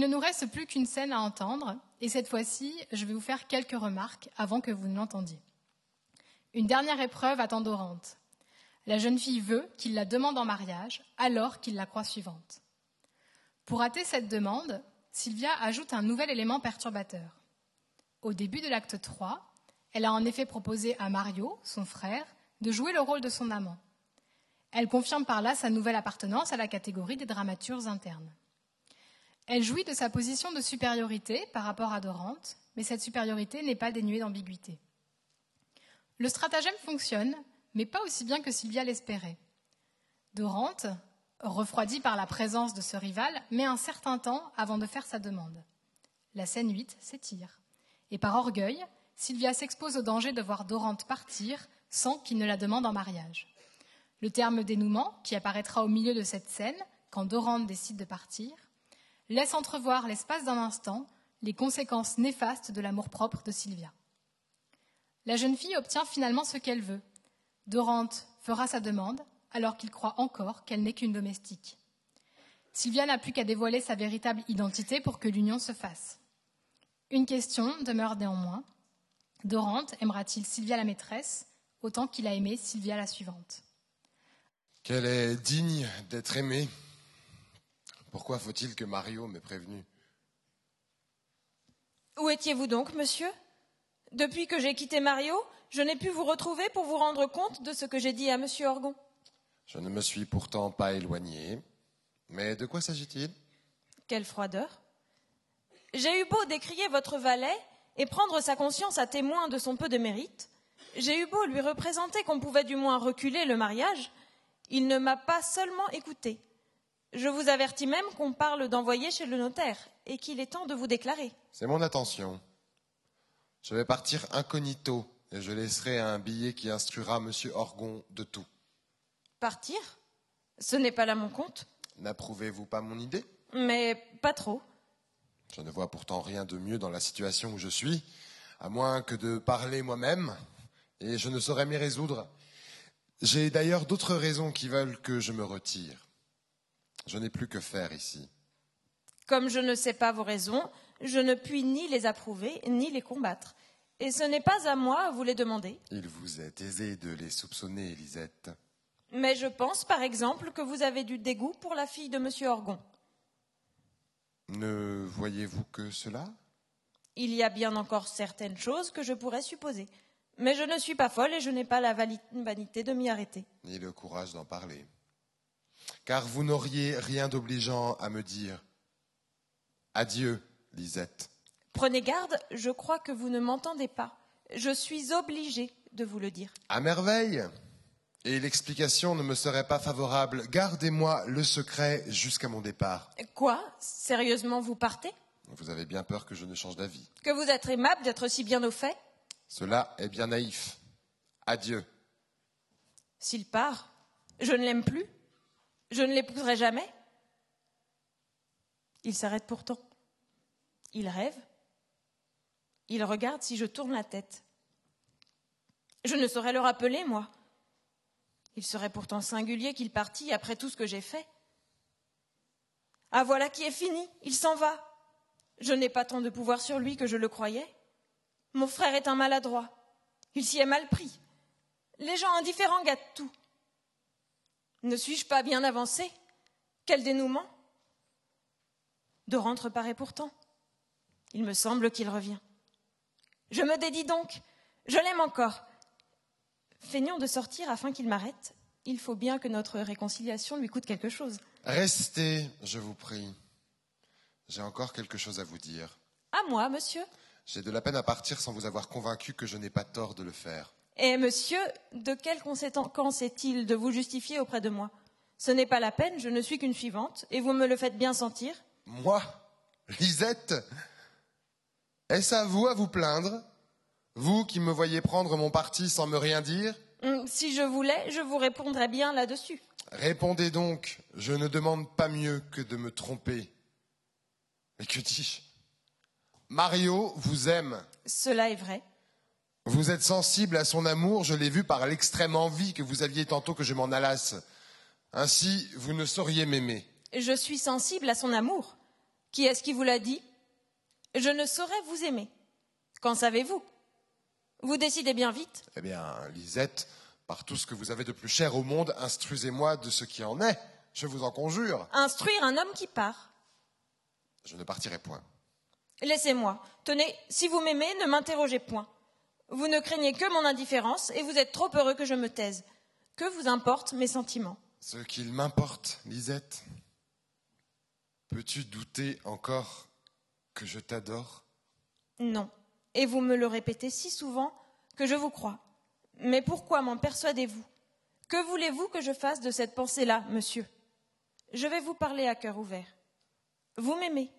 Il ne nous reste plus qu'une scène à entendre, et cette fois-ci, je vais vous faire quelques remarques avant que vous ne l'entendiez. Une dernière épreuve attend Dorante. La jeune fille veut qu'il la demande en mariage alors qu'il la croit suivante. Pour hâter cette demande, Sylvia ajoute un nouvel élément perturbateur. Au début de l'acte 3, elle a en effet proposé à Mario, son frère, de jouer le rôle de son amant. Elle confirme par là sa nouvelle appartenance à la catégorie des dramaturges internes. Elle jouit de sa position de supériorité par rapport à Dorante, mais cette supériorité n'est pas dénuée d'ambiguïté. Le stratagème fonctionne, mais pas aussi bien que Sylvia l'espérait. Dorante, refroidie par la présence de ce rival, met un certain temps avant de faire sa demande. La scène 8 s'étire. Et par orgueil, Sylvia s'expose au danger de voir Dorante partir sans qu'il ne la demande en mariage. Le terme dénouement, qui apparaîtra au milieu de cette scène, quand Dorante décide de partir, laisse entrevoir l'espace d'un instant les conséquences néfastes de l'amour-propre de Sylvia. La jeune fille obtient finalement ce qu'elle veut. Dorante fera sa demande, alors qu'il croit encore qu'elle n'est qu'une domestique. Sylvia n'a plus qu'à dévoiler sa véritable identité pour que l'union se fasse. Une question demeure néanmoins. Dorante aimera-t-il Sylvia la maîtresse autant qu'il a aimé Sylvia la suivante? Qu'elle est digne d'être aimée. Pourquoi faut-il que Mario m'ait prévenu Où étiez-vous donc, monsieur? Depuis que j'ai quitté Mario, je n'ai pu vous retrouver pour vous rendre compte de ce que j'ai dit à monsieur Orgon. Je ne me suis pourtant pas éloigné. Mais de quoi s'agit-il? Quelle froideur J'ai eu beau décrier votre valet et prendre sa conscience à témoin de son peu de mérite. J'ai eu beau lui représenter qu'on pouvait du moins reculer le mariage. Il ne m'a pas seulement écouté. Je vous avertis même qu'on parle d'envoyer chez le notaire et qu'il est temps de vous déclarer. C'est mon attention. Je vais partir incognito et je laisserai un billet qui instruira M. Orgon de tout. Partir? Ce n'est pas là mon compte. N'approuvez-vous pas mon idée? Mais pas trop. Je ne vois pourtant rien de mieux dans la situation où je suis, à moins que de parler moi-même, et je ne saurais m'y résoudre. J'ai d'ailleurs d'autres raisons qui veulent que je me retire. Je n'ai plus que faire ici. Comme je ne sais pas vos raisons, je ne puis ni les approuver ni les combattre. Et ce n'est pas à moi à vous les demander. Il vous est aisé de les soupçonner, Elisette. Mais je pense, par exemple, que vous avez du dégoût pour la fille de M. Orgon. Ne voyez-vous que cela? Il y a bien encore certaines choses que je pourrais supposer. Mais je ne suis pas folle et je n'ai pas la vanité de m'y arrêter. Ni le courage d'en parler. Car vous n'auriez rien d'obligeant à me dire. Adieu, Lisette. Prenez garde, je crois que vous ne m'entendez pas. Je suis obligée de vous le dire. À merveille et l'explication ne me serait pas favorable. Gardez-moi le secret jusqu'à mon départ. Quoi? Sérieusement, vous partez? Vous avez bien peur que je ne change d'avis. Que vous êtes aimable d'être si bien au fait? Cela est bien naïf. Adieu. S'il part, je ne l'aime plus? Je ne l'épouserai jamais. Il s'arrête pourtant. Il rêve. Il regarde si je tourne la tête. Je ne saurais le rappeler, moi. Il serait pourtant singulier qu'il partît après tout ce que j'ai fait. Ah voilà qui est fini, il s'en va. Je n'ai pas tant de pouvoir sur lui que je le croyais. Mon frère est un maladroit. Il s'y est mal pris. Les gens indifférents gâtent tout. Ne suis-je pas bien avancé? Quel dénouement De rentre paraît pourtant. Il me semble qu'il revient. Je me dédie donc. Je l'aime encore. Feignons de sortir afin qu'il m'arrête. Il faut bien que notre réconciliation lui coûte quelque chose. Restez, je vous prie. J'ai encore quelque chose à vous dire. À moi, monsieur J'ai de la peine à partir sans vous avoir convaincu que je n'ai pas tort de le faire. Et monsieur, de quelle conséquence est-il de vous justifier auprès de moi? Ce n'est pas la peine, je ne suis qu'une suivante, et vous me le faites bien sentir? Moi Lisette Est-ce à vous à vous plaindre? Vous qui me voyez prendre mon parti sans me rien dire? Hum, Si je voulais, je vous répondrais bien là-dessus. Répondez donc, je ne demande pas mieux que de me tromper. Mais que dis-je? Mario vous aime. Cela est vrai. Vous êtes sensible à son amour, je l'ai vu par l'extrême envie que vous aviez tantôt que je m'en allasse. Ainsi, vous ne sauriez m'aimer. Je suis sensible à son amour. Qui est-ce qui vous l'a dit? Je ne saurais vous aimer. Qu'en savez-vous? Vous décidez bien vite. Eh bien, Lisette, par tout ce que vous avez de plus cher au monde, instruisez-moi de ce qui en est. Je vous en conjure. Instruire un homme qui part. Je ne partirai point. Laissez-moi. Tenez, si vous m'aimez, ne m'interrogez point. Vous ne craignez que mon indifférence et vous êtes trop heureux que je me taise. Que vous importent mes sentiments? Ce qu'il m'importe, Lisette. Peux-tu douter encore que je t'adore? Non. Et vous me le répétez si souvent que je vous crois. Mais pourquoi m'en persuadez-vous? Que voulez-vous que je fasse de cette pensée-là, monsieur? Je vais vous parler à cœur ouvert. Vous m'aimez.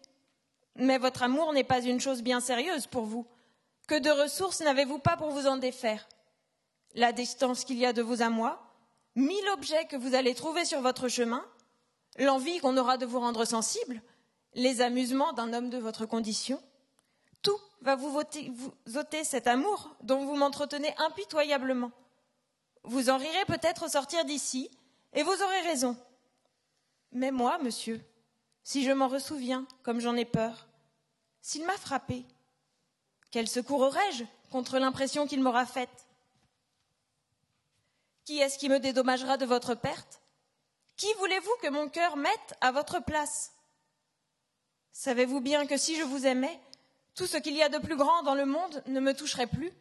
Mais votre amour n'est pas une chose bien sérieuse pour vous. Que de ressources n'avez-vous pas pour vous en défaire? La distance qu'il y a de vous à moi, mille objets que vous allez trouver sur votre chemin, l'envie qu'on aura de vous rendre sensible, les amusements d'un homme de votre condition, tout va vous, ôter cet amour dont vous m'entretenez impitoyablement. Vous en rirez peut-être sortir d'ici, et vous aurez raison. Mais moi, monsieur, si je m'en ressouviens, comme j'en ai peur, s'il m'a frappé, quel secours aurais-je contre l'impression qu'il m'aura faite? Qui est-ce qui me dédommagera de votre perte? Qui voulez-vous que mon cœur mette à votre place? Savez-vous bien que si je vous aimais, tout ce qu'il y a de plus grand dans le monde ne me toucherait plus?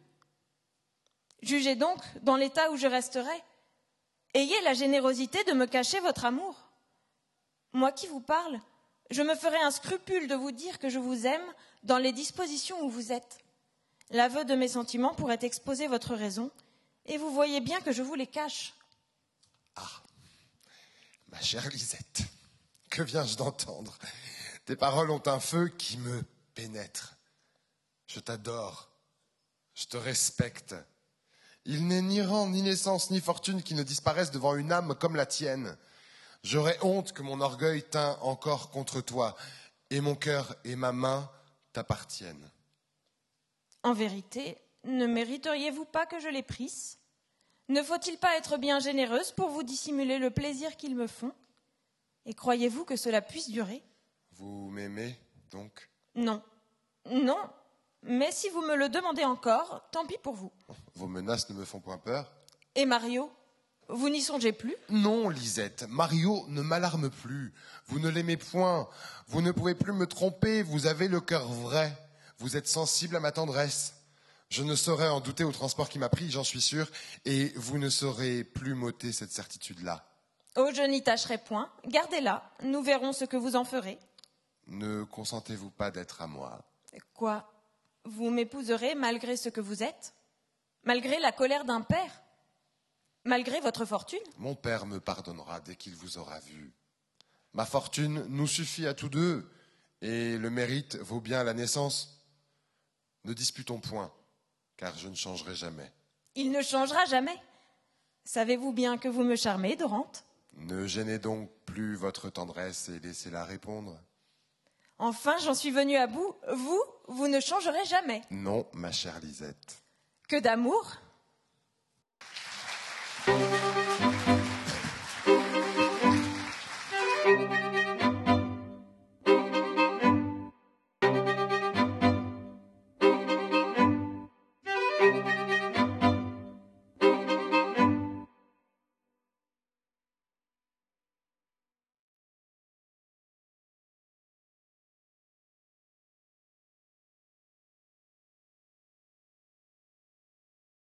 Jugez donc dans l'état où je resterai. Ayez la générosité de me cacher votre amour. Moi qui vous parle, je me ferai un scrupule de vous dire que je vous aime dans les dispositions où vous êtes. L'aveu de mes sentiments pourrait exposer votre raison, et vous voyez bien que je vous les cache. Ah, ma chère Lisette, que viens-je d'entendre? Tes paroles ont un feu qui me pénètre. Je t'adore, je te respecte. Il n'est ni rang, ni naissance, ni fortune qui ne disparaissent devant une âme comme la tienne. J'aurais honte que mon orgueil tint encore contre toi, et mon cœur et ma main t'appartiennent. En vérité, ne mériteriez-vous pas que je les prisse? Ne faut-il pas être bien généreuse pour vous dissimuler le plaisir qu'ils me font? Et croyez-vous que cela puisse durer? Vous m'aimez, donc? Non. Non. Mais si vous me le demandez encore, tant pis pour vous. Vos menaces ne me font point peur Et Mario? Vous n'y songez plus? Non, Lisette, Mario ne m'alarme plus. Vous ne l'aimez point. Vous ne pouvez plus me tromper. Vous avez le cœur vrai. Vous êtes sensible à ma tendresse. Je ne saurais en douter au transport qui m'a pris, j'en suis sûr, et vous ne saurez plus m'ôter cette certitude-là. Oh, je n'y tâcherai point. Gardez-la. Nous verrons ce que vous en ferez. Ne consentez-vous pas d'être à moi? Quoi? Vous m'épouserez malgré ce que vous êtes? Malgré la colère d'un père? Malgré votre fortune Mon père me pardonnera dès qu'il vous aura vu. Ma fortune nous suffit à tous deux, et le mérite vaut bien la naissance. Ne disputons point, car je ne changerai jamais. Il ne changera jamais. Savez-vous bien que vous me charmez, Dorante Ne gênez donc plus votre tendresse et laissez-la répondre. Enfin, j'en suis venue à bout. Vous, vous ne changerez jamais. Non, ma chère Lisette. Que d'amour